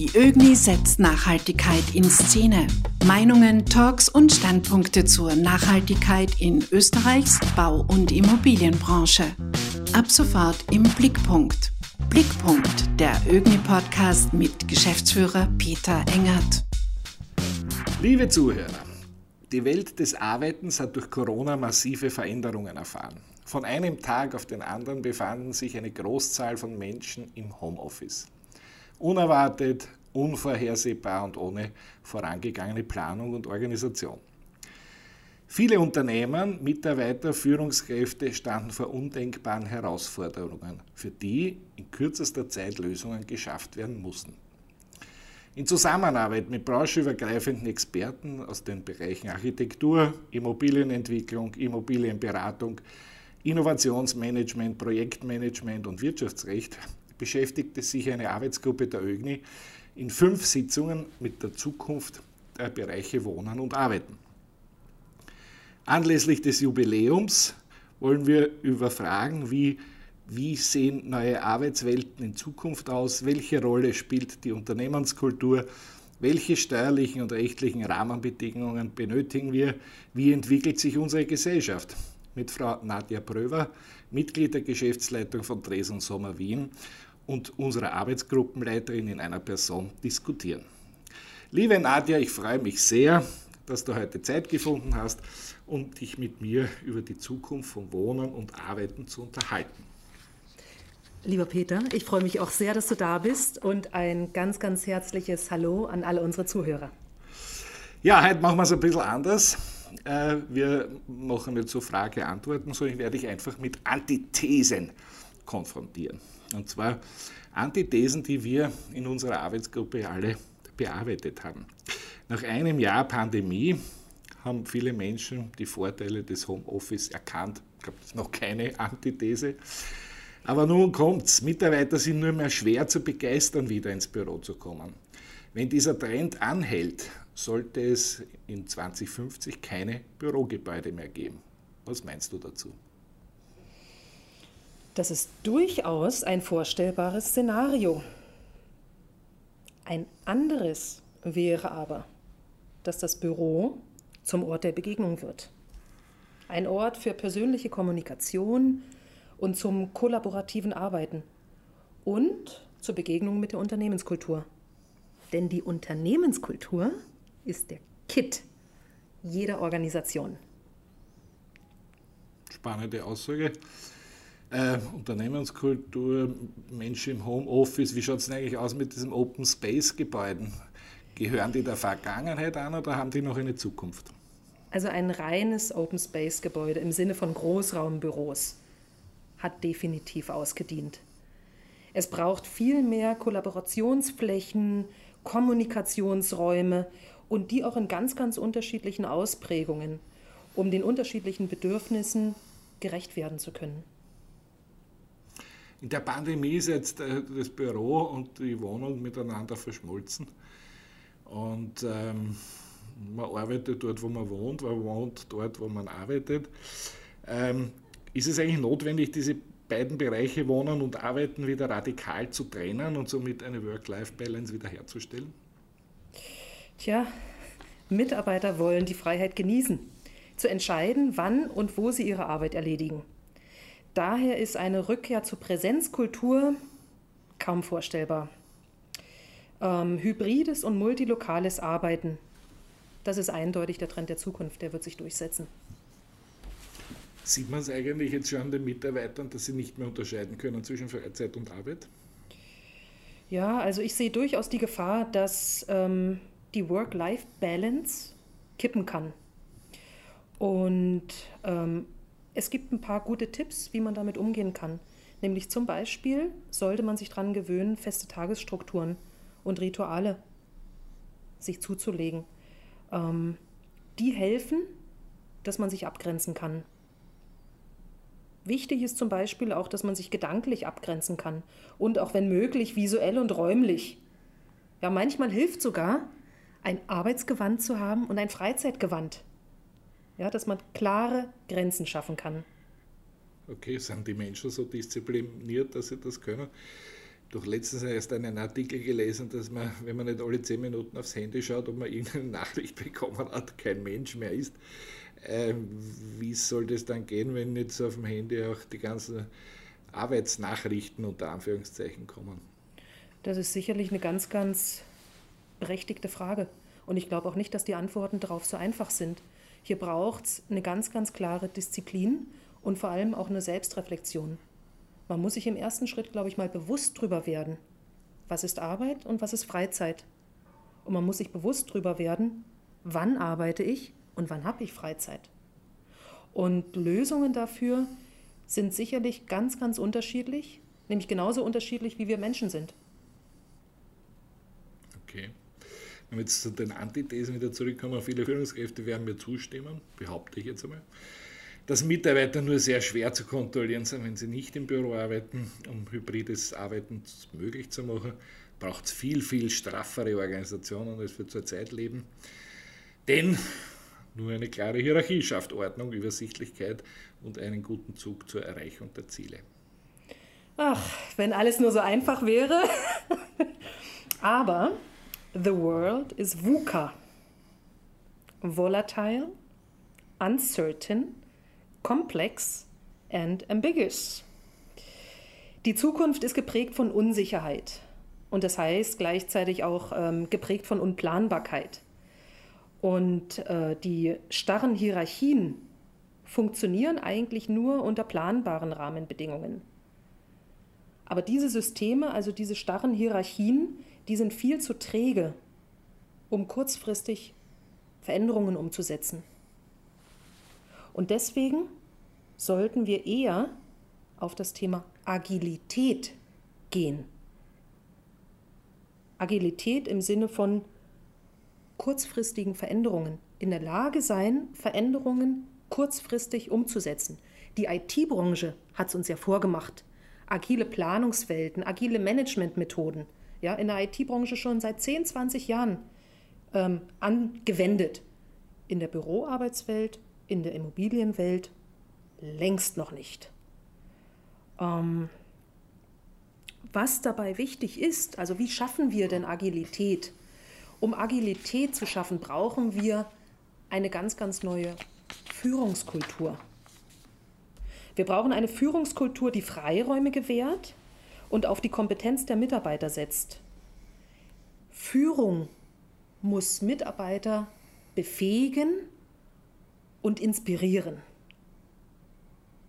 Die ÖGNI setzt Nachhaltigkeit in Szene. Meinungen, Talks und Standpunkte zur Nachhaltigkeit in Österreichs Bau- und Immobilienbranche. Ab sofort im Blickpunkt. Blickpunkt, der ÖGNI-Podcast mit Geschäftsführer Peter Engert. Liebe Zuhörer, die Welt des Arbeitens hat durch Corona massive Veränderungen erfahren. Von einem Tag auf den anderen befanden sich eine Großzahl von Menschen im Homeoffice unerwartet, unvorhersehbar und ohne vorangegangene Planung und Organisation. Viele Unternehmen, Mitarbeiter, Führungskräfte standen vor undenkbaren Herausforderungen, für die in kürzester Zeit Lösungen geschafft werden mussten. In Zusammenarbeit mit branchenübergreifenden Experten aus den Bereichen Architektur, Immobilienentwicklung, Immobilienberatung, Innovationsmanagement, Projektmanagement und Wirtschaftsrecht beschäftigte sich eine Arbeitsgruppe der ÖGNI in fünf Sitzungen mit der Zukunft der Bereiche Wohnen und Arbeiten. Anlässlich des Jubiläums wollen wir überfragen, wie, wie sehen neue Arbeitswelten in Zukunft aus, welche Rolle spielt die Unternehmenskultur, welche steuerlichen und rechtlichen Rahmenbedingungen benötigen wir, wie entwickelt sich unsere Gesellschaft. Mit Frau Nadja Pröver, Mitglied der Geschäftsleitung von Dresden Sommer Wien und unserer Arbeitsgruppenleiterin in einer Person diskutieren. Liebe Nadja, ich freue mich sehr, dass du heute Zeit gefunden hast, um dich mit mir über die Zukunft von Wohnen und Arbeiten zu unterhalten. Lieber Peter, ich freue mich auch sehr, dass du da bist und ein ganz, ganz herzliches Hallo an alle unsere Zuhörer. Ja, heute machen wir es ein bisschen anders. Äh, wir machen nicht so Frage-Antworten, sondern ich werde dich einfach mit Antithesen konfrontieren. Und zwar Antithesen, die wir in unserer Arbeitsgruppe alle bearbeitet haben. Nach einem Jahr Pandemie haben viele Menschen die Vorteile des Homeoffice erkannt. Ich glaube, das ist noch keine Antithese. Aber nun kommt's. Mitarbeiter sind nur mehr schwer zu begeistern, wieder ins Büro zu kommen. Wenn dieser Trend anhält, sollte es in 2050 keine Bürogebäude mehr geben. Was meinst du dazu? Das ist durchaus ein vorstellbares Szenario. Ein anderes wäre aber, dass das Büro zum Ort der Begegnung wird. Ein Ort für persönliche Kommunikation und zum kollaborativen Arbeiten und zur Begegnung mit der Unternehmenskultur. Denn die Unternehmenskultur ist der Kit jeder Organisation. Spannende Aussage äh, Unternehmenskultur, Menschen im Homeoffice, wie schaut es eigentlich aus mit diesen Open Space Gebäuden? Gehören die der Vergangenheit an oder haben die noch eine Zukunft? Also ein reines Open Space Gebäude im Sinne von Großraumbüros hat definitiv ausgedient. Es braucht viel mehr Kollaborationsflächen, Kommunikationsräume und die auch in ganz, ganz unterschiedlichen Ausprägungen, um den unterschiedlichen Bedürfnissen gerecht werden zu können. In der Pandemie ist jetzt äh, das Büro und die Wohnung miteinander verschmolzen. Und ähm, man arbeitet dort, wo man wohnt, man wohnt dort, wo man arbeitet. Ähm, ist es eigentlich notwendig, diese beiden Bereiche Wohnen und Arbeiten wieder radikal zu trennen und somit eine Work-Life-Balance wiederherzustellen? Tja, Mitarbeiter wollen die Freiheit genießen, zu entscheiden, wann und wo sie ihre Arbeit erledigen. Daher ist eine Rückkehr zur Präsenzkultur kaum vorstellbar. Ähm, hybrides und multilokales Arbeiten, das ist eindeutig der Trend der Zukunft, der wird sich durchsetzen. Sieht man es eigentlich jetzt schon an den Mitarbeitern, dass sie nicht mehr unterscheiden können zwischen Freizeit und Arbeit? Ja, also ich sehe durchaus die Gefahr, dass ähm, die Work-Life-Balance kippen kann. Und ähm, es gibt ein paar gute Tipps, wie man damit umgehen kann. Nämlich zum Beispiel sollte man sich daran gewöhnen, feste Tagesstrukturen und Rituale sich zuzulegen. Ähm, die helfen, dass man sich abgrenzen kann. Wichtig ist zum Beispiel auch, dass man sich gedanklich abgrenzen kann und auch wenn möglich visuell und räumlich. Ja, manchmal hilft sogar, ein Arbeitsgewand zu haben und ein Freizeitgewand ja, dass man klare Grenzen schaffen kann. Okay, sind die Menschen so diszipliniert, dass sie das können? doch letztens erst einen Artikel gelesen, dass man, wenn man nicht alle zehn Minuten aufs Handy schaut, ob man irgendeine Nachricht bekommen hat, kein Mensch mehr ist. Ähm, wie soll das dann gehen, wenn jetzt auf dem Handy auch die ganzen Arbeitsnachrichten unter Anführungszeichen kommen? Das ist sicherlich eine ganz, ganz berechtigte Frage. Und ich glaube auch nicht, dass die Antworten darauf so einfach sind. Hier braucht es eine ganz, ganz klare Disziplin und vor allem auch eine Selbstreflexion. Man muss sich im ersten Schritt, glaube ich, mal bewusst drüber werden, was ist Arbeit und was ist Freizeit. Und man muss sich bewusst drüber werden, wann arbeite ich und wann habe ich Freizeit. Und Lösungen dafür sind sicherlich ganz, ganz unterschiedlich, nämlich genauso unterschiedlich, wie wir Menschen sind. Okay. Wenn wir jetzt zu den Antithesen wieder zurückkommen, viele Führungskräfte werden mir zustimmen, behaupte ich jetzt einmal dass Mitarbeiter nur sehr schwer zu kontrollieren sind, wenn sie nicht im Büro arbeiten. Um hybrides Arbeiten möglich zu machen, braucht es viel, viel straffere Organisationen, als wir zurzeit leben. Denn nur eine klare Hierarchie schafft Ordnung, Übersichtlichkeit und einen guten Zug zur Erreichung der Ziele. Ach, wenn alles nur so einfach wäre. Aber the world is VUCA. Volatile, uncertain, complex and ambiguous. Die Zukunft ist geprägt von Unsicherheit und das heißt gleichzeitig auch ähm, geprägt von Unplanbarkeit. Und äh, die starren Hierarchien funktionieren eigentlich nur unter planbaren Rahmenbedingungen. Aber diese Systeme, also diese starren Hierarchien, die sind viel zu träge, um kurzfristig Veränderungen umzusetzen. Und deswegen sollten wir eher auf das Thema Agilität gehen. Agilität im Sinne von kurzfristigen Veränderungen, in der Lage sein, Veränderungen kurzfristig umzusetzen. Die IT-Branche hat es uns ja vorgemacht. Agile Planungswelten, agile Managementmethoden, ja, in der IT-Branche schon seit 10, 20 Jahren ähm, angewendet. In der Büroarbeitswelt in der Immobilienwelt längst noch nicht. Ähm, was dabei wichtig ist, also wie schaffen wir denn Agilität? Um Agilität zu schaffen, brauchen wir eine ganz, ganz neue Führungskultur. Wir brauchen eine Führungskultur, die Freiräume gewährt und auf die Kompetenz der Mitarbeiter setzt. Führung muss Mitarbeiter befähigen und inspirieren.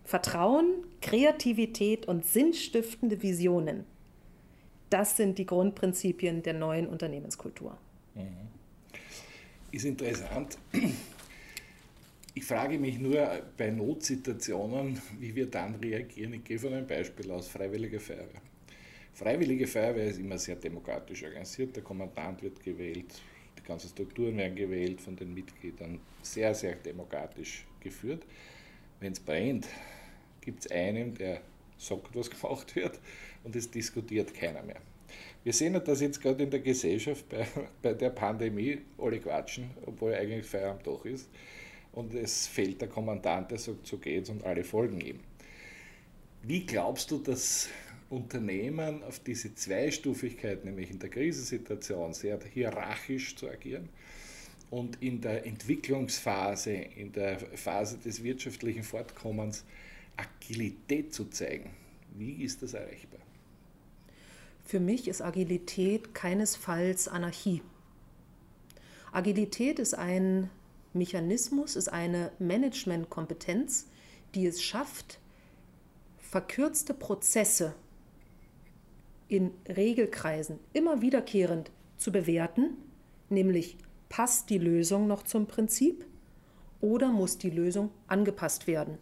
Vertrauen, Kreativität und sinnstiftende Visionen. Das sind die Grundprinzipien der neuen Unternehmenskultur. Mhm. Ist interessant. Ich frage mich nur bei Notsituationen, wie wir dann reagieren. Ich gehe von einem Beispiel aus, Freiwillige Feuerwehr. Freiwillige Feuerwehr ist immer sehr demokratisch organisiert, der Kommandant wird gewählt, die ganzen Strukturen werden gewählt von den Mitgliedern, sehr, sehr demokratisch geführt. Wenn es brennt, gibt es einen, der sagt, was gemacht wird und es diskutiert keiner mehr. Wir sehen ja, dass jetzt gerade in der Gesellschaft bei, bei der Pandemie alle quatschen, obwohl eigentlich Feier am Dach ist. Und es fällt der Kommandant, der sagt, so geht's und alle folgen ihm. Wie glaubst du, dass Unternehmen auf diese Zweistufigkeit, nämlich in der Krisensituation sehr hierarchisch zu agieren und in der Entwicklungsphase, in der Phase des wirtschaftlichen Fortkommens Agilität zu zeigen. Wie ist das erreichbar? Für mich ist Agilität keinesfalls Anarchie. Agilität ist ein Mechanismus, ist eine Managementkompetenz, die es schafft, verkürzte Prozesse in Regelkreisen immer wiederkehrend zu bewerten, nämlich passt die Lösung noch zum Prinzip oder muss die Lösung angepasst werden.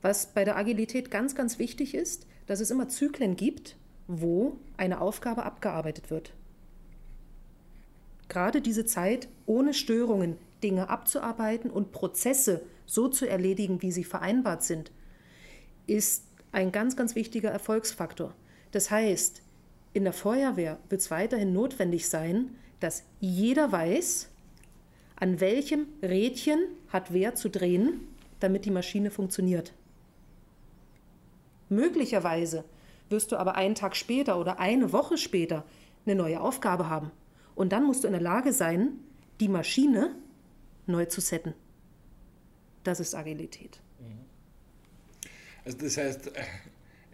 Was bei der Agilität ganz, ganz wichtig ist, dass es immer Zyklen gibt, wo eine Aufgabe abgearbeitet wird. Gerade diese Zeit, ohne Störungen Dinge abzuarbeiten und Prozesse so zu erledigen, wie sie vereinbart sind, ist ein ganz, ganz wichtiger Erfolgsfaktor. Das heißt, in der Feuerwehr wird es weiterhin notwendig sein, dass jeder weiß, an welchem Rädchen hat wer zu drehen, damit die Maschine funktioniert. Möglicherweise wirst du aber einen Tag später oder eine Woche später eine neue Aufgabe haben. Und dann musst du in der Lage sein, die Maschine neu zu setten. Das ist Agilität. Also das heißt,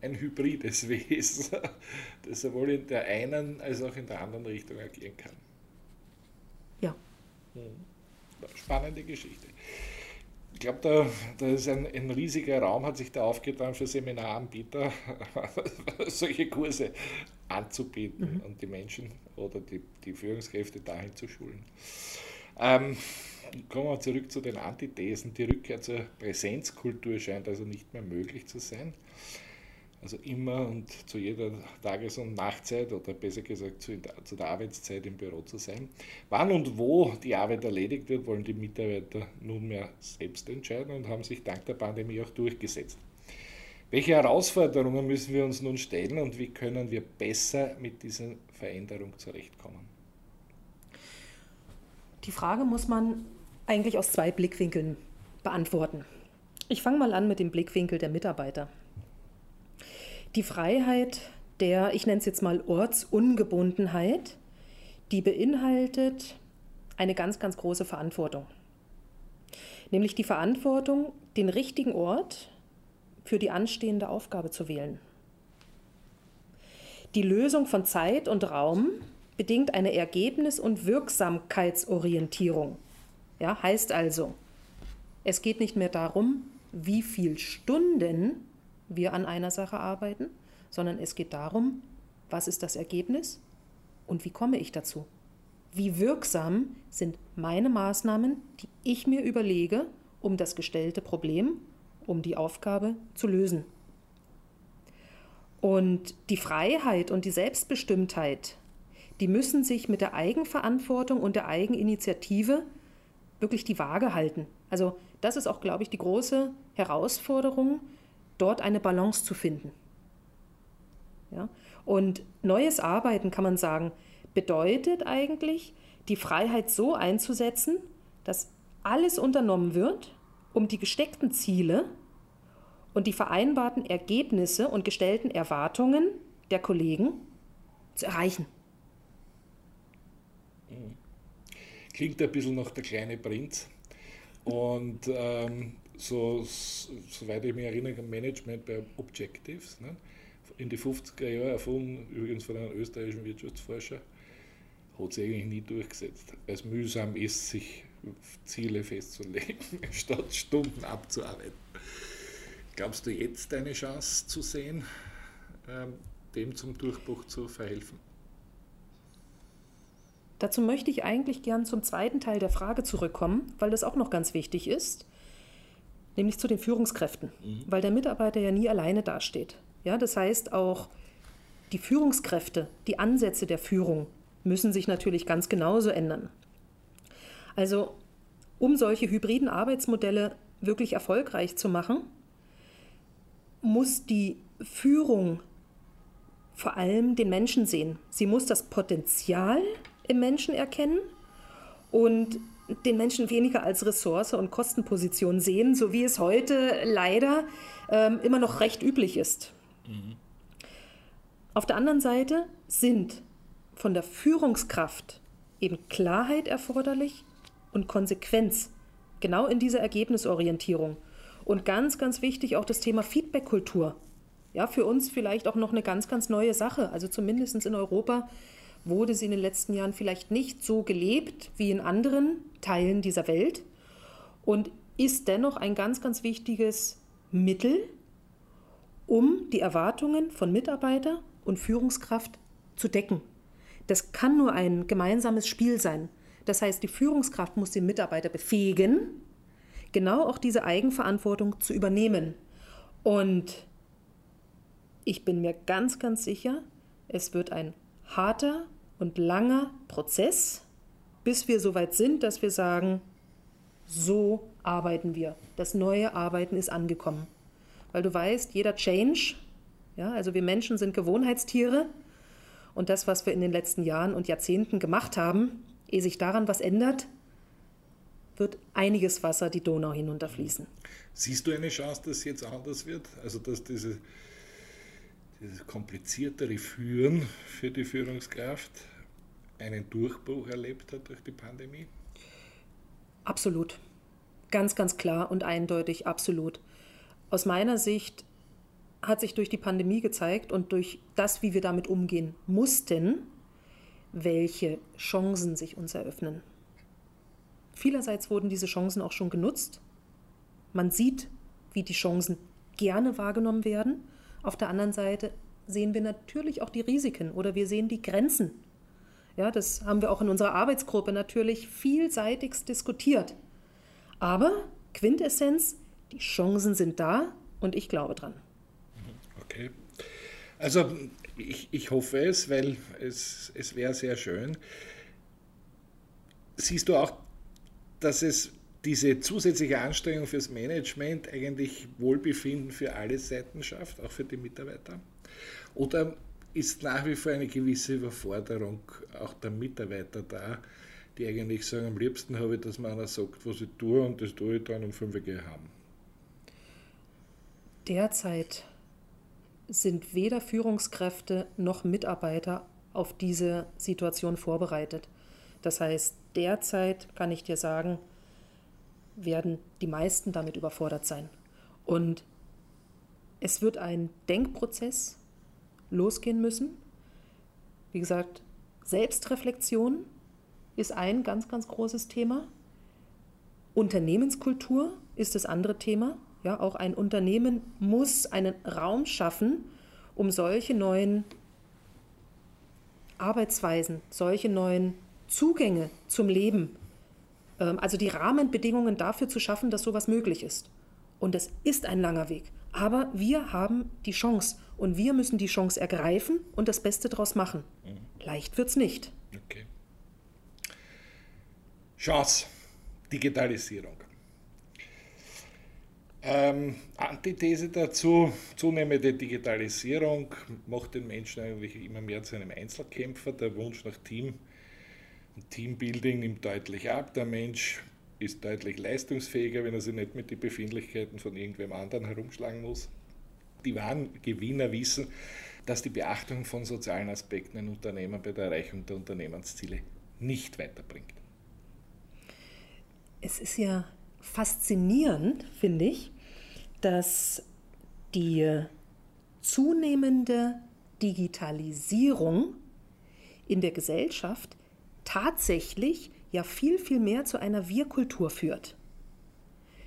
ein hybrides Wesen, das sowohl in der einen als auch in der anderen Richtung agieren kann. Ja. Spannende Geschichte. Ich glaube, da, da ist ein, ein, riesiger Raum, hat sich da aufgetan für Seminaranbieter, solche Kurse anzubieten mhm. und die Menschen oder die, die Führungskräfte dahin zu schulen. Ähm, kommen wir zurück zu den Antithesen. Die Rückkehr zur Präsenzkultur scheint also nicht mehr möglich zu sein. Also immer und zu jeder Tages- und Nachtzeit oder besser gesagt zu, zu, der Arbeitszeit im Büro zu sein. Wann und wo die Arbeit erledigt wird, wollen die Mitarbeiter nunmehr selbst entscheiden und haben sich dank der Pandemie auch durchgesetzt. Welche Herausforderungen müssen wir uns nun stellen und wie können wir besser mit dieser Veränderung zurechtkommen? Die Frage muss man eigentlich aus zwei Blickwinkeln beantworten. Ich fange mal an mit dem Blickwinkel der Mitarbeiter. Die Freiheit der, ich nenne es jetzt mal Ortsungebundenheit, die beinhaltet eine ganz, ganz große Verantwortung. Nämlich die Verantwortung, den richtigen Ort für die anstehende Aufgabe zu wählen. Die Lösung von Zeit und Raum bedingt eine Ergebnis- und Wirksamkeitsorientierung. Ja, heißt also, es geht nicht mehr darum, wie viele Stunden wir an einer Sache arbeiten, sondern es geht darum, was ist das Ergebnis und wie komme ich dazu? Wie wirksam sind meine Maßnahmen, die ich mir überlege, um das gestellte Problem, um die Aufgabe zu lösen? Und die Freiheit und die Selbstbestimmtheit, die müssen sich mit der Eigenverantwortung und der Eigeninitiative wirklich die Waage halten. Also das ist auch, glaube ich, die große Herausforderung, dort eine Balance zu finden. Ja? Und neues Arbeiten, kann man sagen, bedeutet eigentlich, die Freiheit so einzusetzen, dass alles unternommen wird, um die gesteckten Ziele und die vereinbarten Ergebnisse und gestellten Erwartungen der Kollegen zu erreichen. Klingt ein bisschen nach der kleine Prinz. Und ähm, so, soweit ich mich erinnere, Management bei Objectives, ne? in die 50er Jahre erfunden, übrigens von einem österreichischen Wirtschaftsforscher, hat sich eigentlich nie durchgesetzt. Es mühsam ist, sich Ziele festzulegen, statt Stunden abzuarbeiten. Glaubst du jetzt eine Chance zu sehen, ähm, dem zum Durchbruch zu verhelfen? Dazu möchte ich eigentlich gern zum zweiten Teil der Frage zurückkommen, weil das auch noch ganz wichtig ist, nämlich zu den Führungskräften, mhm. weil der Mitarbeiter ja nie alleine dasteht. Ja, das heißt auch die Führungskräfte, die Ansätze der Führung müssen sich natürlich ganz genauso ändern. Also um solche hybriden Arbeitsmodelle wirklich erfolgreich zu machen, muss die Führung vor allem den Menschen sehen. Sie muss das Potenzial im Menschen erkennen und den Menschen weniger als Ressource und Kostenposition sehen, so wie es heute leider ähm, immer noch recht üblich ist. Mhm. Auf der anderen Seite sind von der Führungskraft eben Klarheit erforderlich und Konsequenz, genau in dieser Ergebnisorientierung. Und ganz, ganz wichtig auch das Thema Feedback-Kultur. Ja, für uns vielleicht auch noch eine ganz, ganz neue Sache. Also zumindest in Europa wurde sie in den letzten Jahren vielleicht nicht so gelebt wie in anderen Teilen dieser Welt und ist dennoch ein ganz, ganz wichtiges Mittel, um die Erwartungen von Mitarbeiter und Führungskraft zu decken. Das kann nur ein gemeinsames Spiel sein. Das heißt, die Führungskraft muss den Mitarbeiter befähigen, genau auch diese Eigenverantwortung zu übernehmen. Und ich bin mir ganz, ganz sicher, es wird ein harter und langer Prozess, bis wir so weit sind, dass wir sagen, so arbeiten wir. Das neue Arbeiten ist angekommen. Weil du weißt, jeder Change, ja, also wir Menschen sind Gewohnheitstiere und das, was wir in den letzten Jahren und Jahrzehnten gemacht haben, ehe sich daran was ändert, wird einiges Wasser die Donau hinunterfließen. Siehst du eine Chance, dass jetzt anders wird? Also dass diese dieses kompliziertere Führen für die Führungskraft einen Durchbruch erlebt hat durch die Pandemie? Absolut. Ganz, ganz klar und eindeutig, absolut. Aus meiner Sicht hat sich durch die Pandemie gezeigt und durch das, wie wir damit umgehen mussten, welche Chancen sich uns eröffnen. Vielerseits wurden diese Chancen auch schon genutzt. Man sieht, wie die Chancen gerne wahrgenommen werden. Auf der anderen Seite sehen wir natürlich auch die Risiken oder wir sehen die Grenzen. Ja, das haben wir auch in unserer Arbeitsgruppe natürlich vielseitigst diskutiert. Aber Quintessenz, die Chancen sind da und ich glaube dran. Okay. Also ich, ich hoffe es, weil es, es wäre sehr schön. Siehst du auch, dass es diese zusätzliche Anstrengung fürs Management eigentlich Wohlbefinden für alle Seiten schafft, auch für die Mitarbeiter? Oder ist nach wie vor eine gewisse Überforderung auch der Mitarbeiter da, die eigentlich sagen, am liebsten habe ich, dass man einer sagt, was ich tue und das tue ich dann um 5 Uhr haben? Derzeit sind weder Führungskräfte noch Mitarbeiter auf diese Situation vorbereitet. Das heißt, derzeit kann ich dir sagen, werden die meisten damit überfordert sein. Und es wird ein Denkprozess losgehen müssen. Wie gesagt, Selbstreflexion ist ein ganz, ganz großes Thema. Unternehmenskultur ist das andere Thema. Ja, auch ein Unternehmen muss einen Raum schaffen, um solche neuen Arbeitsweisen, solche neuen Zugänge zum Leben, also die Rahmenbedingungen dafür zu schaffen, dass sowas möglich ist. Und es ist ein langer Weg. Aber wir haben die Chance und wir müssen die Chance ergreifen und das Beste daraus machen. Mhm. Leicht wird es nicht. Okay. Chance, Digitalisierung. Ähm, Antithese dazu, zunehmende Digitalisierung macht den Menschen eigentlich immer mehr zu einem Einzelkämpfer. Der Wunsch nach Team Teambuilding nimmt deutlich ab. Der Mensch ist deutlich leistungsfähiger, wenn er sich nicht mit den Befindlichkeiten von irgendwem anderen herumschlagen muss. Die wahren Gewinner wissen, dass die Beachtung von sozialen Aspekten ein Unternehmen bei der Erreichung der Unternehmensziele nicht weiterbringt. Es ist ja faszinierend, finde ich, dass die zunehmende Digitalisierung in der Gesellschaft tatsächlich ja viel, viel mehr zu einer Wir-Kultur führt.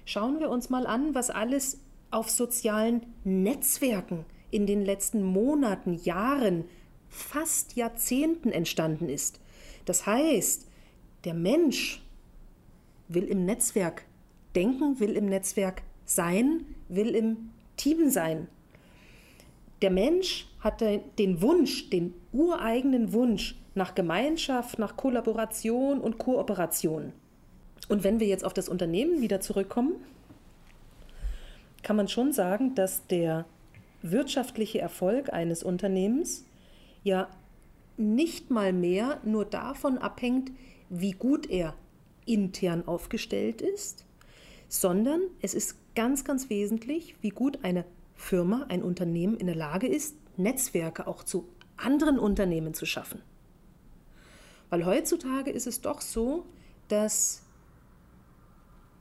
Schauen wir uns mal an, was alles auf sozialen Netzwerken in den letzten Monaten, Jahren, fast Jahrzehnten entstanden ist. Das heißt, der Mensch will im Netzwerk denken, will im Netzwerk sein, will im Team sein. Der Mensch hatte den Wunsch, den ureigenen Wunsch nach Gemeinschaft, nach Kollaboration und Kooperation. Und wenn wir jetzt auf das Unternehmen wieder zurückkommen, kann man schon sagen, dass der wirtschaftliche Erfolg eines Unternehmens ja nicht mal mehr nur davon abhängt, wie gut er intern aufgestellt ist, sondern es ist ganz, ganz wesentlich, wie gut eine Firma, ein Unternehmen in der Lage ist, Netzwerke auch zu anderen Unternehmen zu schaffen. Weil heutzutage ist es doch so, dass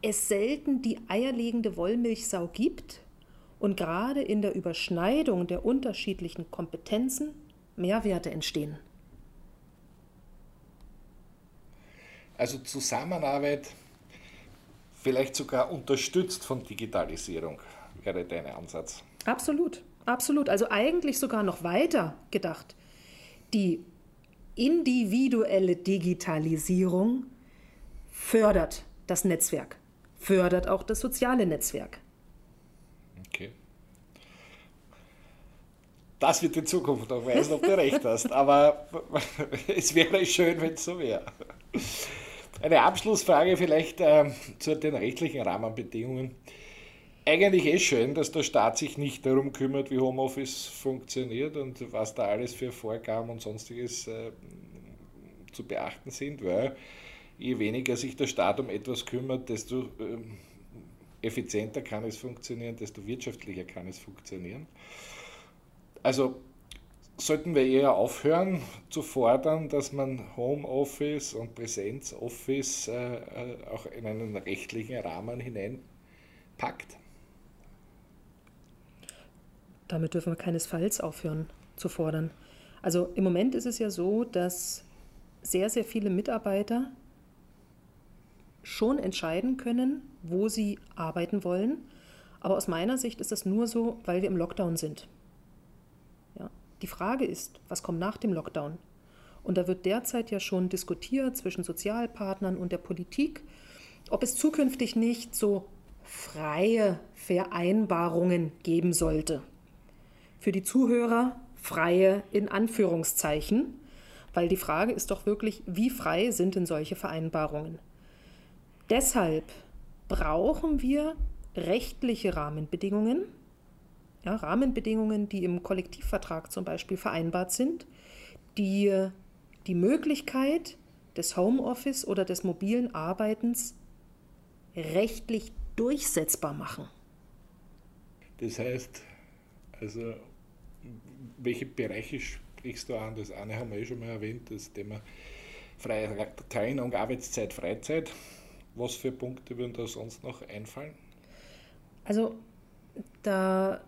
es selten die eierlegende Wollmilchsau gibt und gerade in der Überschneidung der unterschiedlichen Kompetenzen Mehrwerte entstehen. Also Zusammenarbeit, vielleicht sogar unterstützt von Digitalisierung, wäre dein Ansatz. Absolut, absolut. Also eigentlich sogar noch weiter gedacht. Die individuelle Digitalisierung fördert das Netzwerk, fördert auch das soziale Netzwerk. Okay. Das wird die Zukunft noch weisen, ob du recht hast. Aber es wäre schön, wenn es so wäre. Eine Abschlussfrage vielleicht äh, zu den rechtlichen Rahmenbedingungen. Eigentlich ist schön, dass der Staat sich nicht darum kümmert, wie Homeoffice funktioniert und was da alles für Vorgaben und sonstiges äh, zu beachten sind, weil je weniger sich der Staat um etwas kümmert, desto äh, effizienter kann es funktionieren, desto wirtschaftlicher kann es funktionieren. Also sollten wir eher aufhören zu fordern, dass man Homeoffice und Präsenzoffice äh, äh, auch in einen rechtlichen Rahmen hineinpackt? Damit dürfen wir keinesfalls aufhören zu fordern. Also im Moment ist es ja so, dass sehr, sehr viele Mitarbeiter schon entscheiden können, wo sie arbeiten wollen. Aber aus meiner Sicht ist das nur so, weil wir im Lockdown sind. Die Frage ist, was kommt nach dem Lockdown? Und da wird derzeit ja schon diskutiert zwischen Sozialpartnern und der Politik, ob es zukünftig nicht so freie Vereinbarungen geben sollte. Für die Zuhörer freie in Anführungszeichen, weil die Frage ist doch wirklich, wie frei sind denn solche Vereinbarungen? Deshalb brauchen wir rechtliche Rahmenbedingungen, ja, Rahmenbedingungen, die im Kollektivvertrag zum Beispiel vereinbart sind, die die Möglichkeit des Homeoffice oder des mobilen Arbeitens rechtlich durchsetzbar machen. Das heißt, also welche Bereiche sprichst du an? Das eine haben wir eh schon mal erwähnt, das Thema freie Trennung, Arbeitszeit, Freizeit. Was für Punkte würden da sonst noch einfallen? Also da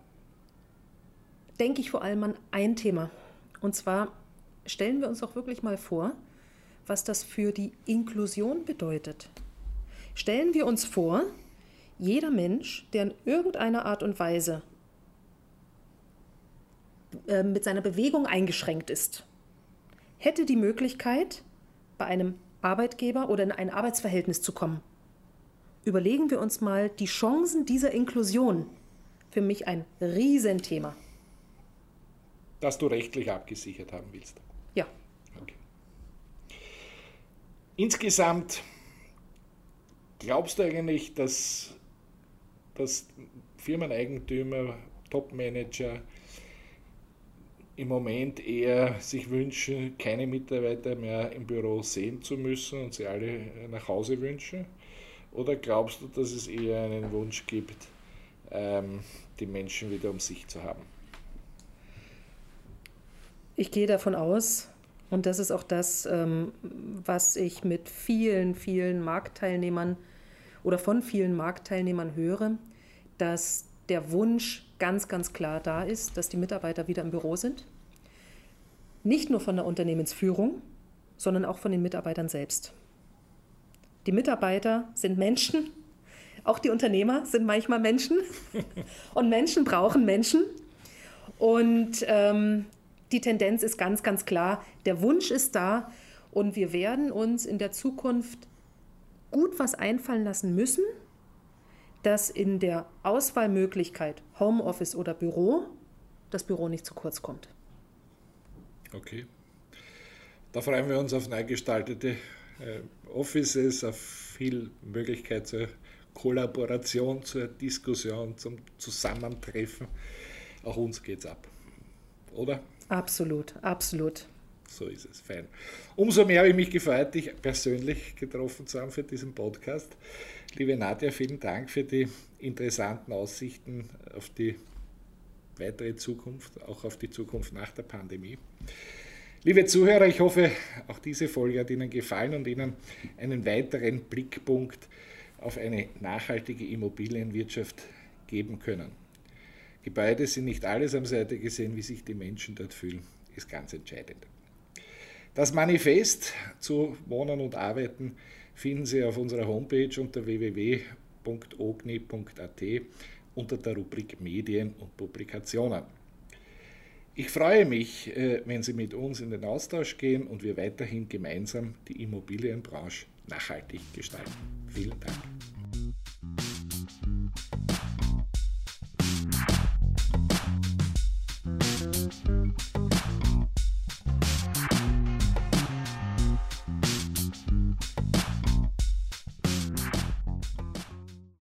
denke ich vor allem an ein Thema. Und zwar stellen wir uns auch wirklich mal vor, was das für die Inklusion bedeutet. Stellen wir uns vor, jeder Mensch, der in irgendeiner Art und Weise äh, mit seiner Bewegung eingeschränkt ist, hätte die Möglichkeit, bei einem Arbeitgeber oder in ein Arbeitsverhältnis zu kommen. Überlegen wir uns mal die Chancen dieser Inklusion. Für mich ein Riesenthema das du rechtlich abgesichert haben willst. Ja. Okay. Insgesamt glaubst du eigentlich, dass, dass Firmeneigentümer, Topmanager im Moment eher sich wünschen, keine Mitarbeiter mehr im Büro sehen zu müssen und sie alle nach Hause wünschen? Oder glaubst du, dass es eher einen Wunsch gibt, ähm, die Menschen wieder um sich zu haben? Ich gehe davon aus, und das ist auch das, ähm, was ich mit vielen, vielen Marktteilnehmern oder von vielen Marktteilnehmern höre, dass der Wunsch ganz, ganz klar da ist, dass die Mitarbeiter wieder im Büro sind. Nicht nur von der Unternehmensführung, sondern auch von den Mitarbeitern selbst. Die Mitarbeiter sind Menschen, auch die Unternehmer sind manchmal Menschen und Menschen brauchen Menschen. Und ähm, die Tendenz ist ganz, ganz klar, der Wunsch ist da und wir werden uns in der Zukunft gut was einfallen lassen müssen, dass in der Auswahlmöglichkeit Homeoffice oder Büro das Büro nicht zu kurz kommt. Okay. Da freuen wir uns auf neu gestaltete äh, Offices, auf viel Möglichkeit zur Kollaboration, zur Diskussion, zum Zusammentreffen. Auch uns geht's ab. Oder? Absolut, absolut. So ist es, fein. Umso mehr habe ich mich gefreut, dich persönlich getroffen zu haben für diesen Podcast. Liebe Nadja, vielen Dank für die interessanten Aussichten auf die weitere Zukunft, auch auf die Zukunft nach der Pandemie. Liebe Zuhörer, ich hoffe, auch diese Folge hat Ihnen gefallen und Ihnen einen weiteren Blickpunkt auf eine nachhaltige Immobilienwirtschaft geben können. Gebäude sind nicht alles am Seite gesehen, wie sich die Menschen dort fühlen, ist ganz entscheidend. Das Manifest zu Wohnen und Arbeiten finden Sie auf unserer Homepage unter www.ogni.at unter der Rubrik Medien und Publikationen. Ich freue mich, äh, wenn Sie mit uns in den Austausch gehen und wir weiterhin gemeinsam die Immobilienbranche nachhaltig gestalten. Vielen Dank.